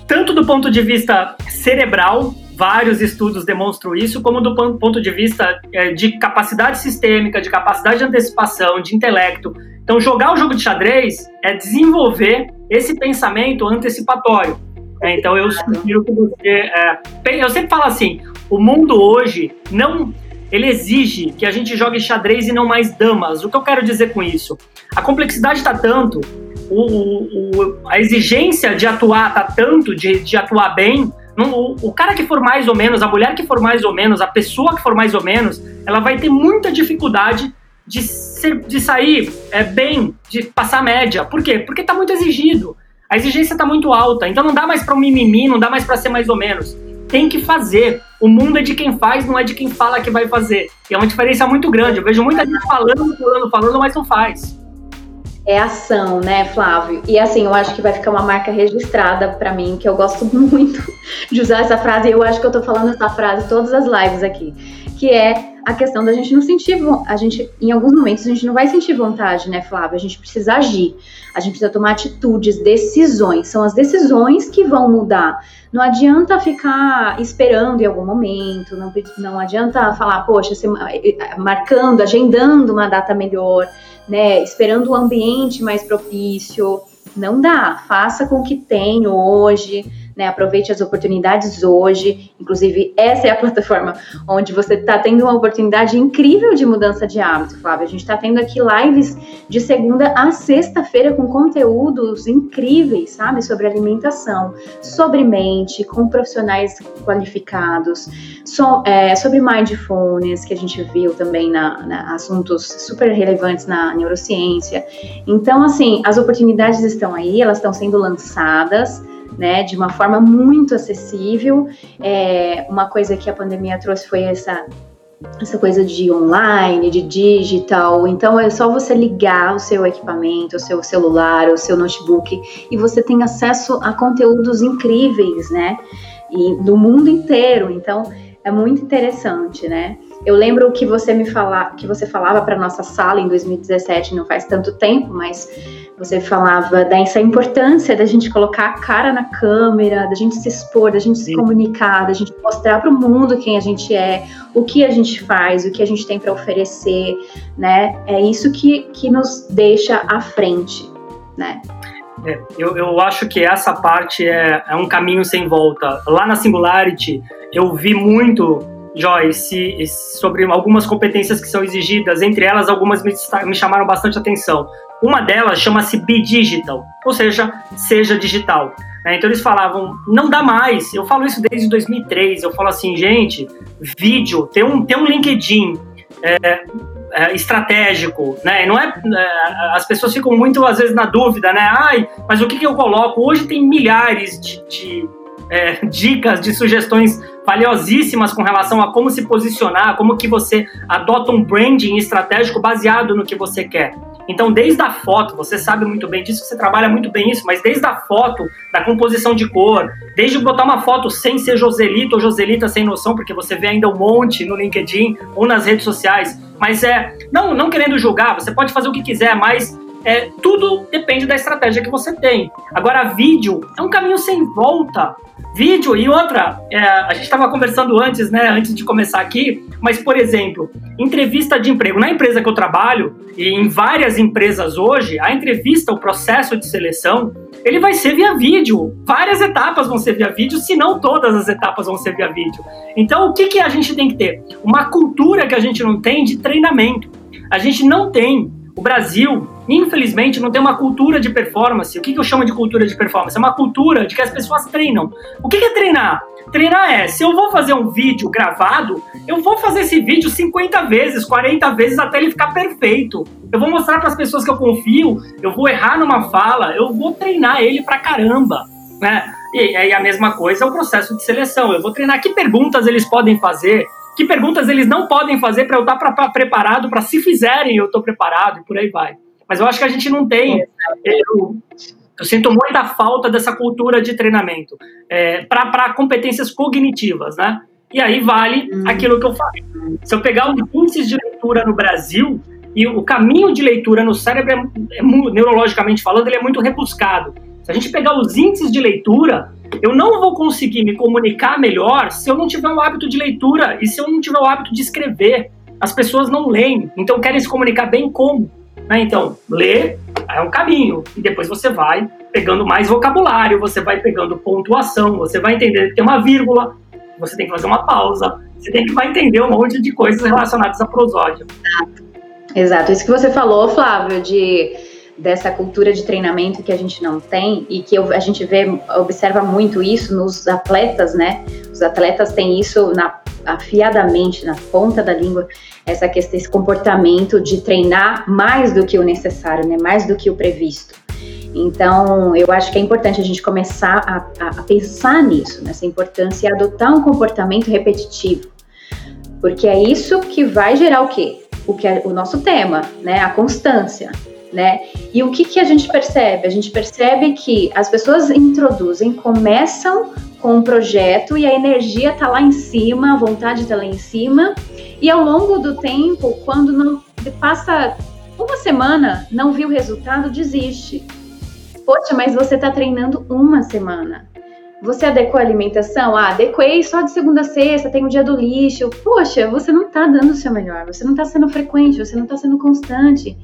[SPEAKER 2] Tanto do ponto de vista cerebral, vários estudos demonstram isso, como do ponto de vista é, de capacidade sistêmica, de capacidade de antecipação, de intelecto. Então, jogar o jogo de xadrez é desenvolver esse pensamento antecipatório. É, então, eu sugiro que você. É, eu sempre falo assim: o mundo hoje não. Ele exige que a gente jogue xadrez e não mais damas. O que eu quero dizer com isso? A complexidade está tanto, o, o, a exigência de atuar está tanto, de, de atuar bem, o, cara que for mais ou menos, a mulher que for mais ou menos, a pessoa que for mais ou menos, ela vai ter muita dificuldade de, ser, de sair é, bem, de passar média. Por quê? Porque está muito exigido. A exigência está muito alta. Então não dá mais para um mimimi, não dá mais para ser mais ou menos. Tem que fazer. O mundo é de quem faz, não é de quem fala que vai fazer. E é uma diferença muito grande. Eu vejo muita gente falando, falando, falando, mas não faz.
[SPEAKER 1] É ação, né, Flávio? E assim, eu acho que vai ficar uma marca registrada para mim, que eu gosto muito de usar essa frase. Eu acho que eu tô falando essa frase todas as lives aqui, que é a questão da gente não sentir, a gente, em alguns momentos a gente não vai sentir vontade, né, Flávio? A gente precisa agir, a gente precisa tomar atitudes, decisões. São as decisões que vão mudar. Não adianta ficar esperando em algum momento, não, não adianta falar, poxa, marcando, agendando uma data melhor né, esperando o ambiente mais propício. Não dá. Faça com o que tem hoje né? Aproveite as oportunidades hoje. Inclusive, essa é a plataforma onde você está tendo uma oportunidade incrível de mudança de hábito, Flávia. A gente está tendo aqui lives de segunda a sexta-feira com conteúdos incríveis, sabe? Sobre alimentação, sobre mente, com profissionais qualificados, so, é, sobre mindfulness, que a gente viu também na, na assuntos super relevantes na neurociência. Então, assim, as oportunidades estão aí, elas estão sendo lançadas né, de uma forma muito acessível. É, uma coisa que a pandemia trouxe foi essa essa coisa de online, de digital. Então é só você ligar o seu equipamento, o seu celular, o seu notebook e você tem acesso a conteúdos incríveis, né? E do mundo inteiro. Então é muito interessante, né? Eu lembro que você me fala, que você falava para nossa sala em 2017, não faz tanto tempo, mas você falava dessa importância da gente colocar a cara na câmera, da gente se expor, da gente Sim. se comunicar, da gente mostrar para o mundo quem a gente é, o que a gente faz, o que a gente tem para oferecer, né? É isso que, que nos deixa à frente, né?
[SPEAKER 2] É, eu, eu acho que essa parte é, é um caminho sem volta. Lá na Singularity, eu vi muito Joyce, sobre algumas competências que são exigidas, entre elas algumas me, me chamaram bastante atenção. Uma delas chama-se Be Digital, ou seja, seja digital. Né? Então eles falavam, não dá mais. Eu falo isso desde 2003. Eu falo assim, gente, vídeo, tem um, tem um LinkedIn é, é, estratégico, né? Não é, é, as pessoas ficam muito às vezes na dúvida, né? Ai, mas o que, que eu coloco? Hoje tem milhares de, de é, dicas, de sugestões valiosíssimas com relação a como se posicionar, como que você adota um branding estratégico baseado no que você quer. Então, desde a foto, você sabe muito bem disso, você trabalha muito bem isso, mas desde a foto, da composição de cor, desde botar uma foto sem ser Joselito ou Joselita sem noção, porque você vê ainda um monte no LinkedIn ou nas redes sociais, mas é, não, não querendo julgar, você pode fazer o que quiser, mas é, tudo depende da estratégia que você tem. Agora, vídeo é um caminho sem volta vídeo e outra, é, a gente estava conversando antes, né, antes de começar aqui, mas por exemplo, entrevista de emprego na empresa que eu trabalho e em várias empresas hoje, a entrevista, o processo de seleção, ele vai ser via vídeo. Várias etapas vão ser via vídeo, se não todas as etapas vão ser via vídeo. Então, o que que a gente tem que ter? Uma cultura que a gente não tem de treinamento. A gente não tem. O Brasil infelizmente, não tem uma cultura de performance. O que, eu chamo de cultura de performance? É uma cultura de que as pessoas treinam. O que, que é treinar? Treinar é, se eu vou fazer um vídeo gravado, eu vou fazer esse vídeo 50 vezes, 40 vezes até ele ficar perfeito. Eu vou mostrar para as pessoas que eu confio, eu vou errar numa fala, eu vou treinar ele pra caramba, né? E aí a mesma coisa é o processo de seleção. Eu vou treinar que perguntas eles podem fazer, que perguntas eles não podem fazer para eu estar tá pra, preparado, para se fizerem eu estou preparado e por aí vai. Mas eu acho que a gente não tem. Eu, eu sinto muita falta dessa cultura de treinamento é, para competências cognitivas, né? E aí vale hum. aquilo que eu falei. Se eu pegar os índices de leitura no Brasil, e o caminho de leitura no cérebro, é, é, neurologicamente falando, ele é muito rebuscado. Se a gente pegar os índices de leitura, eu não vou conseguir me comunicar melhor se eu não tiver o hábito de leitura e se eu não tiver o hábito de escrever. As pessoas não leem, então querem se comunicar bem como? Né? Então, ler é um caminho, e depois você vai pegando mais vocabulário, você vai pegando pontuação, você vai entender que tem uma vírgula, você tem que fazer uma pausa, você tem que vai entender um monte de coisas relacionadas a prosódia.
[SPEAKER 1] Exato. Exato. Isso que você falou, Flávio, de dessa cultura de treinamento que a gente não tem e que a gente vê, observa muito isso nos atletas, né? Os atletas têm isso na, afiadamente na ponta da língua, essa questão, esse comportamento de treinar mais do que o necessário, né? Mais do que o previsto. Então, eu acho que é importante a gente começar a, a pensar nisso, nessa importância e adotar um comportamento repetitivo. Porque é isso que vai gerar o quê? O que é o nosso tema, né? A constância. Né? E o que, que a gente percebe? A gente percebe que as pessoas introduzem, começam com um projeto e a energia tá lá em cima, a vontade tá lá em cima, e ao longo do tempo, quando não passa uma semana, não viu o resultado, desiste. Poxa, mas você está treinando uma semana. Você adequou a alimentação? Ah, adequei só de segunda a sexta, tem o dia do lixo. Poxa, você não está dando o seu melhor, você não está sendo frequente, você não está sendo constante.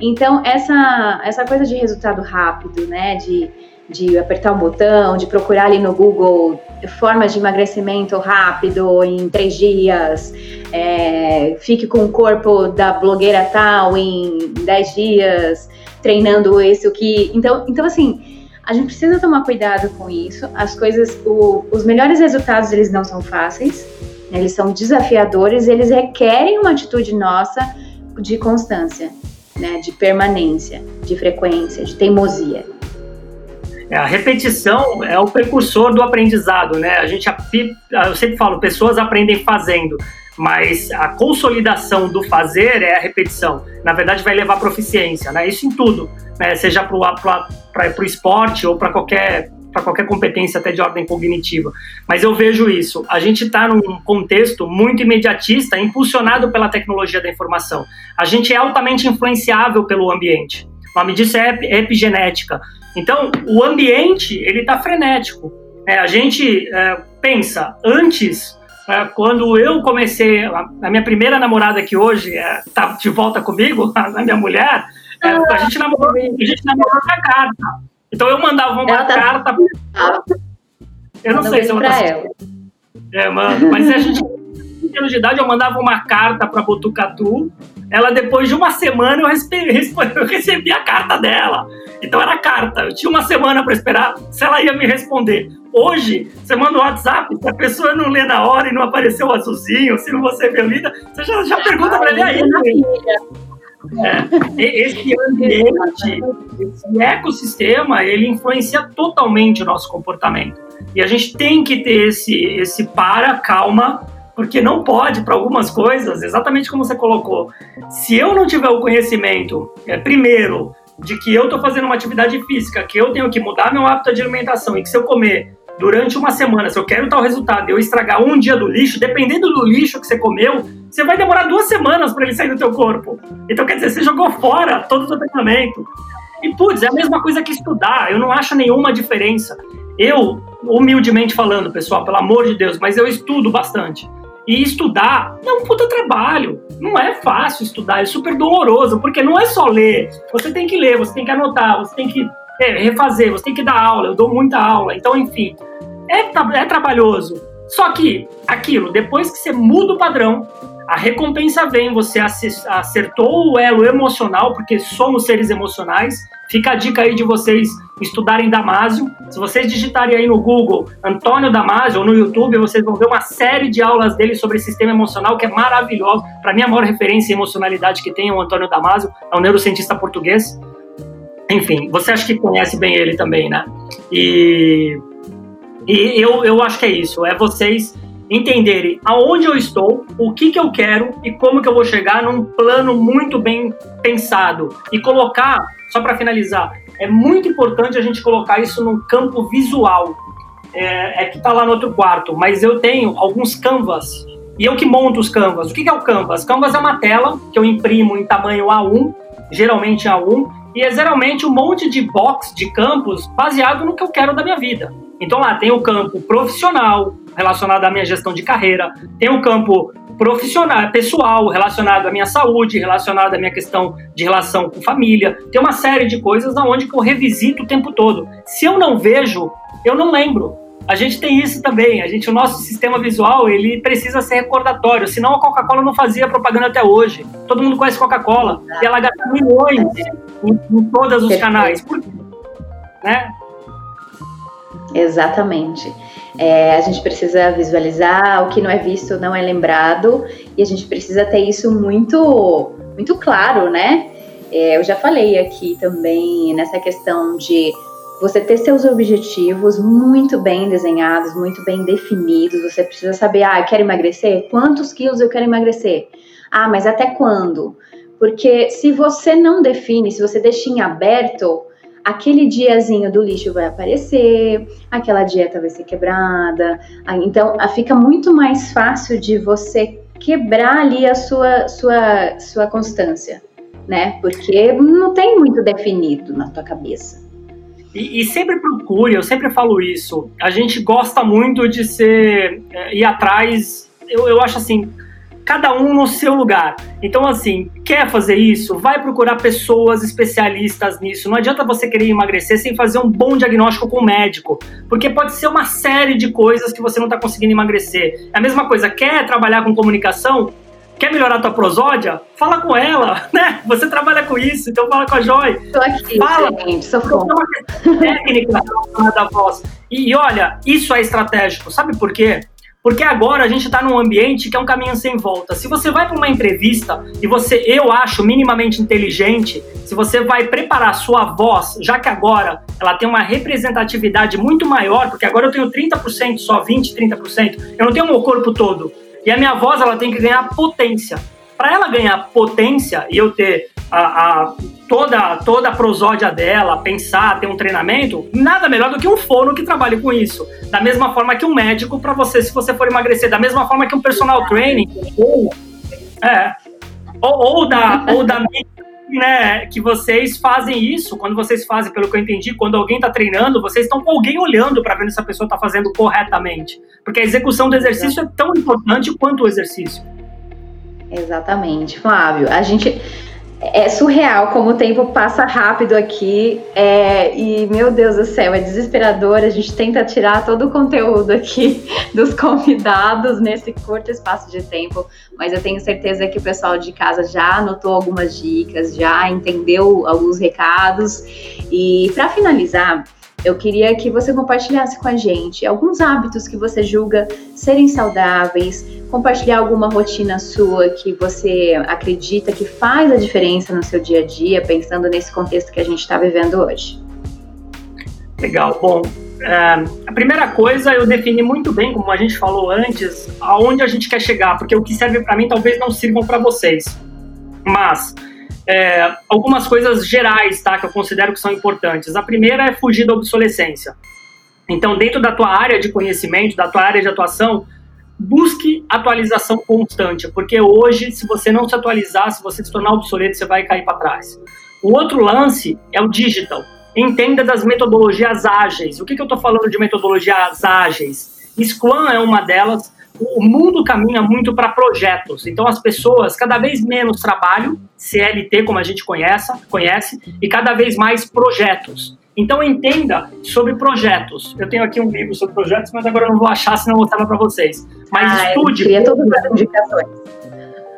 [SPEAKER 1] Então, essa, essa coisa de resultado rápido, né? De, de apertar um botão, de procurar ali no Google formas de emagrecimento rápido em três dias, é, fique com o corpo da blogueira tal em dez dias, treinando esse o que. Então, então assim, a gente precisa tomar cuidado com isso. As coisas, o, os melhores resultados eles não são fáceis, né? eles são desafiadores, eles requerem uma atitude nossa de constância né, de permanência, de frequência, de teimosia.
[SPEAKER 2] É, a repetição é o precursor do aprendizado, né? A gente, eu sempre falo, pessoas aprendem fazendo, mas a consolidação do fazer é a repetição. Na verdade, vai levar à proficiência, né? Isso em tudo, né? Seja para o esporte ou para qualquer para qualquer competência até de ordem cognitiva. Mas eu vejo isso. A gente está num contexto muito imediatista, impulsionado pela tecnologia da informação. A gente é altamente influenciável pelo ambiente. O nome disso é epigenética. Então, o ambiente ele está frenético. É, a gente é, pensa antes é, quando eu comecei, a minha primeira namorada que hoje está de volta comigo, a minha mulher, a gente namorou, a gente namorou na carta. Então eu mandava uma tá... carta. Eu não, sei se eu
[SPEAKER 1] pra ela.
[SPEAKER 2] É, mano, mas a gente anos de idade, eu mandava uma carta para Botucatu. Ela, depois de uma semana, eu recebi, eu recebi a carta dela. Então era carta. Eu tinha uma semana para esperar se ela ia me responder. Hoje, você manda um WhatsApp, se a pessoa não lê na hora e não apareceu o azulzinho, se não você viu lida, você já, já pergunta para ele aí. É, esse ambiente, esse ecossistema, ele influencia totalmente o nosso comportamento. E a gente tem que ter esse, esse para, calma, porque não pode, para algumas coisas, exatamente como você colocou, se eu não tiver o conhecimento, é, primeiro, de que eu estou fazendo uma atividade física, que eu tenho que mudar meu hábito de alimentação e que se eu comer durante uma semana, se eu quero tal resultado, eu estragar um dia do lixo, dependendo do lixo que você comeu, você vai demorar duas semanas para ele sair do teu corpo. Então, quer dizer, você jogou fora todo o seu treinamento. E, putz, é a mesma coisa que estudar. Eu não acho nenhuma diferença. Eu, humildemente falando, pessoal, pelo amor de Deus, mas eu estudo bastante. E estudar é um puta trabalho. Não é fácil estudar, é super doloroso, porque não é só ler. Você tem que ler, você tem que anotar, você tem que é, refazer, você tem que dar aula. Eu dou muita aula. Então, enfim, é, é trabalhoso. Só que aquilo, depois que você muda o padrão, a recompensa vem, você acertou o elo emocional, porque somos seres emocionais. Fica a dica aí de vocês estudarem Damásio. Se vocês digitarem aí no Google Antônio Damásio ou no YouTube, vocês vão ver uma série de aulas dele sobre sistema emocional que é maravilhoso. Para mim, a maior referência em emocionalidade que tem é o Antônio Damásio, é um neurocientista português. Enfim, você acha que conhece bem ele também, né? E e eu, eu acho que é isso, é vocês entenderem aonde eu estou, o que, que eu quero e como que eu vou chegar num plano muito bem pensado. E colocar, só para finalizar, é muito importante a gente colocar isso num campo visual. É, é que está lá no outro quarto, mas eu tenho alguns canvas e eu que monto os canvas. O que, que é o canvas? Canvas é uma tela que eu imprimo em tamanho A1, geralmente A1, e é geralmente um monte de box de campos baseado no que eu quero da minha vida. Então lá tem o campo profissional, relacionado à minha gestão de carreira, tem o campo profissional, pessoal, relacionado à minha saúde, relacionado à minha questão de relação com família. Tem uma série de coisas onde eu revisito o tempo todo. Se eu não vejo, eu não lembro. A gente tem isso também. A gente, o nosso sistema visual, ele precisa ser recordatório. Senão a Coca-Cola não fazia propaganda até hoje. Todo mundo conhece Coca-Cola e ela gasta milhões em, em todos os canais. Por quê? Né?
[SPEAKER 1] Exatamente. É, a gente precisa visualizar o que não é visto não é lembrado e a gente precisa ter isso muito muito claro, né? É, eu já falei aqui também nessa questão de você ter seus objetivos muito bem desenhados, muito bem definidos. Você precisa saber, ah, eu quero emagrecer? Quantos quilos eu quero emagrecer? Ah, mas até quando? Porque se você não define, se você deixa em aberto, aquele diazinho do lixo vai aparecer, aquela dieta vai ser quebrada. Então, fica muito mais fácil de você quebrar ali a sua, sua, sua constância, né? Porque não tem muito definido na tua cabeça.
[SPEAKER 2] E, e, sempre procure, eu sempre falo isso. A gente gosta muito de ser é, ir atrás. Eu, eu acho assim, cada um no seu lugar. Então, assim, quer fazer isso? Vai procurar pessoas especialistas nisso. Não adianta você querer emagrecer sem fazer um bom diagnóstico com o médico, porque pode ser uma série de coisas que você não está conseguindo emagrecer. É a mesma coisa, quer trabalhar com comunicação? Quer melhorar a tua prosódia? Fala com ela, né? Você trabalha com isso, então fala com a Joy.
[SPEAKER 1] Tô aqui, fala. gente, sou
[SPEAKER 2] técnica da voz. E, e olha, isso é estratégico. Sabe por quê? Porque agora a gente está num ambiente que é um caminho sem volta. Se você vai para uma entrevista e você, eu acho, minimamente inteligente, se você vai preparar sua voz, já que agora ela tem uma representatividade muito maior, porque agora eu tenho 30%, só 20%, 30%, eu não tenho o meu corpo todo. E a minha voz ela tem que ganhar potência. Para ela ganhar potência e eu ter a, a, toda, toda a prosódia dela, pensar, ter um treinamento, nada melhor do que um fono que trabalhe com isso. Da mesma forma que um médico para você, se você for emagrecer, da mesma forma que um personal training, ou, é, ou, ou da, ou da né, que vocês fazem isso, quando vocês fazem, pelo que eu entendi, quando alguém está treinando, vocês estão com alguém olhando para ver se a pessoa está fazendo corretamente. Porque a execução do exercício é tão importante quanto o exercício.
[SPEAKER 1] Exatamente, Flávio. A gente é surreal como o tempo passa rápido aqui. É, e, meu Deus do céu, é desesperador. A gente tenta tirar todo o conteúdo aqui dos convidados nesse curto espaço de tempo. Mas eu tenho certeza que o pessoal de casa já anotou algumas dicas, já entendeu alguns recados. E, para finalizar, eu queria que você compartilhasse com a gente alguns hábitos que você julga serem saudáveis, compartilhar alguma rotina sua que você acredita que faz a diferença no seu dia a dia, pensando nesse contexto que a gente está vivendo hoje.
[SPEAKER 2] Legal. Bom, é, a primeira coisa eu defini muito bem, como a gente falou antes, aonde a gente quer chegar, porque o que serve para mim talvez não sirvam para vocês. Mas é, algumas coisas gerais, tá, que eu considero que são importantes. A primeira é fugir da obsolescência. Então, dentro da tua área de conhecimento, da tua área de atuação, busque atualização constante, porque hoje, se você não se atualizar, se você se tornar obsoleto, você vai cair para trás. O outro lance é o digital. Entenda das metodologias ágeis. O que, que eu estou falando de metodologias ágeis? Scrum é uma delas o mundo caminha muito para projetos. Então, as pessoas, cada vez menos trabalho, CLT, como a gente conhece, conhece e cada vez mais projetos. Então, entenda sobre projetos. Eu tenho aqui um livro sobre projetos, mas agora eu não vou achar, senão eu mostrar para vocês. Mas ah, estude.
[SPEAKER 1] Eu todas as indicações.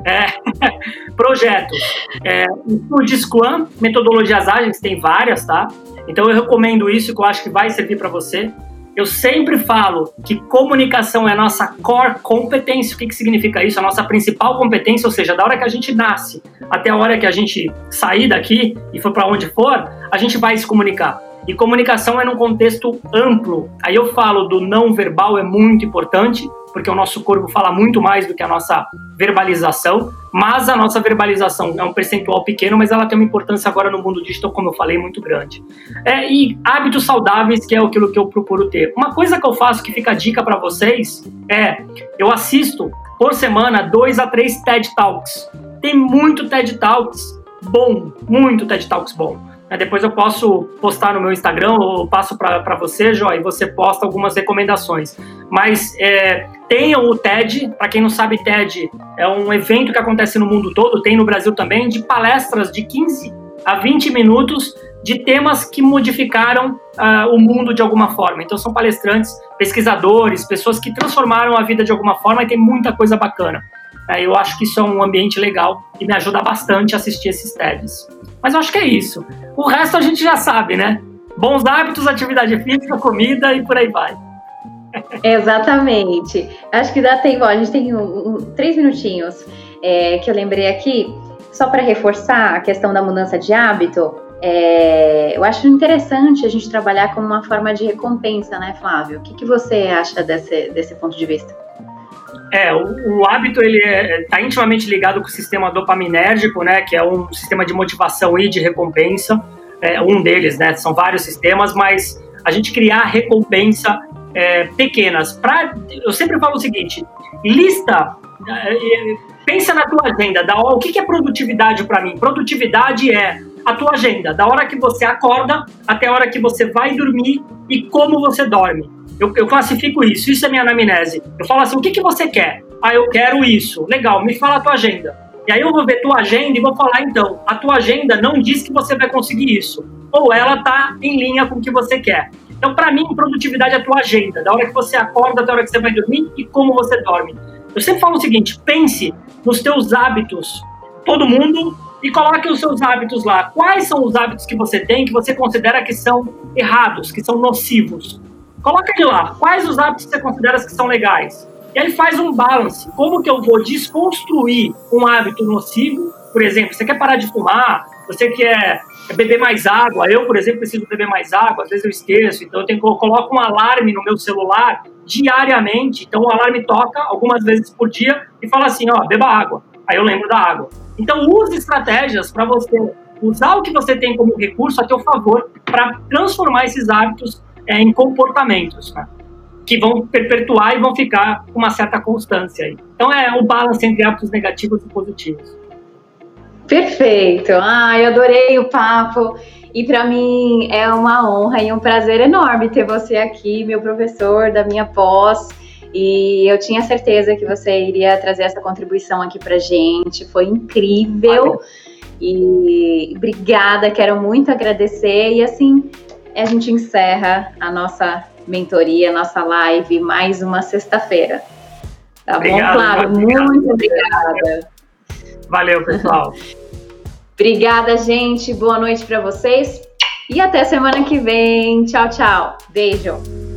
[SPEAKER 2] É, projetos. É, estude Scrum, metodologias ágeis, tem várias, tá? Então, eu recomendo isso, que eu acho que vai servir para você. Eu sempre falo que comunicação é a nossa core competência. O que, que significa isso? A nossa principal competência, ou seja, da hora que a gente nasce até a hora que a gente sair daqui e for para onde for, a gente vai se comunicar. E comunicação é num contexto amplo. Aí eu falo do não verbal é muito importante, porque o nosso corpo fala muito mais do que a nossa verbalização, mas a nossa verbalização é um percentual pequeno, mas ela tem uma importância agora no mundo digital, como eu falei, muito grande. É, e hábitos saudáveis, que é aquilo que eu procuro ter. Uma coisa que eu faço que fica dica para vocês é, eu assisto por semana dois a três TED Talks. Tem muito TED Talks bom, muito TED Talks bom. Depois eu posso postar no meu Instagram ou passo para você, Jó, e você posta algumas recomendações. Mas é, tenham o TED, para quem não sabe, TED é um evento que acontece no mundo todo, tem no Brasil também, de palestras de 15 a 20 minutos de temas que modificaram uh, o mundo de alguma forma. Então são palestrantes, pesquisadores, pessoas que transformaram a vida de alguma forma e tem muita coisa bacana. Uh, eu acho que isso é um ambiente legal e me ajuda bastante a assistir esses TEDs. Mas eu acho que é isso. O resto a gente já sabe, né? Bons hábitos, atividade física, comida e por aí vai.
[SPEAKER 1] Exatamente. Acho que dá tempo. A gente tem um, um, três minutinhos é, que eu lembrei aqui, só para reforçar a questão da mudança de hábito. É, eu acho interessante a gente trabalhar como uma forma de recompensa, né, Flávio? O que, que você acha desse, desse ponto de vista?
[SPEAKER 2] É, o, o hábito ele está é, tá intimamente ligado com o sistema dopaminérgico, né, que é um sistema de motivação e de recompensa. É, um deles, né, são vários sistemas, mas a gente criar recompensa é, pequenas. Pra, eu sempre falo o seguinte: lista, é, é, pensa na tua agenda. Da, o que, que é produtividade para mim? Produtividade é a tua agenda, da hora que você acorda até a hora que você vai dormir e como você dorme. Eu, eu classifico isso, isso é minha anamnese. Eu falo assim, o que, que você quer? Ah, eu quero isso. Legal, me fala a tua agenda. E aí eu vou ver tua agenda e vou falar, então, a tua agenda não diz que você vai conseguir isso. Ou ela está em linha com o que você quer. Então, para mim, produtividade é a tua agenda, da hora que você acorda até a hora que você vai dormir e como você dorme. Eu sempre falo o seguinte: pense nos teus hábitos, todo mundo, e coloque os seus hábitos lá. Quais são os hábitos que você tem que você considera que são errados, que são nocivos? Coloca ele lá. Quais os hábitos que você considera que são legais? E aí faz um balance. Como que eu vou desconstruir um hábito nocivo? Por exemplo, você quer parar de fumar, você quer beber mais água. Eu, por exemplo, preciso beber mais água, às vezes eu esqueço. Então eu, tenho, eu coloco um alarme no meu celular diariamente. Então o alarme toca algumas vezes por dia e fala assim, ó, beba água. Aí eu lembro da água. Então use estratégias para você usar o que você tem como recurso a teu favor para transformar esses hábitos é, em comportamentos. Né? que vão perpetuar e vão ficar com uma certa constância aí. Então é o balance entre hábitos negativos e positivos.
[SPEAKER 1] Perfeito. Ah, eu adorei o papo. E para mim é uma honra e um prazer enorme ter você aqui, meu professor da minha pós. E eu tinha certeza que você iria trazer essa contribuição aqui para gente. Foi incrível. Valeu. E obrigada, quero muito agradecer. E assim, a gente encerra a nossa mentoria, nossa live, mais uma sexta-feira. Tá Obrigado, bom, Flávio? Muito obrigada.
[SPEAKER 2] Valeu, pessoal.
[SPEAKER 1] obrigada, gente. Boa noite para vocês. E até semana que vem. Tchau, tchau. Beijo.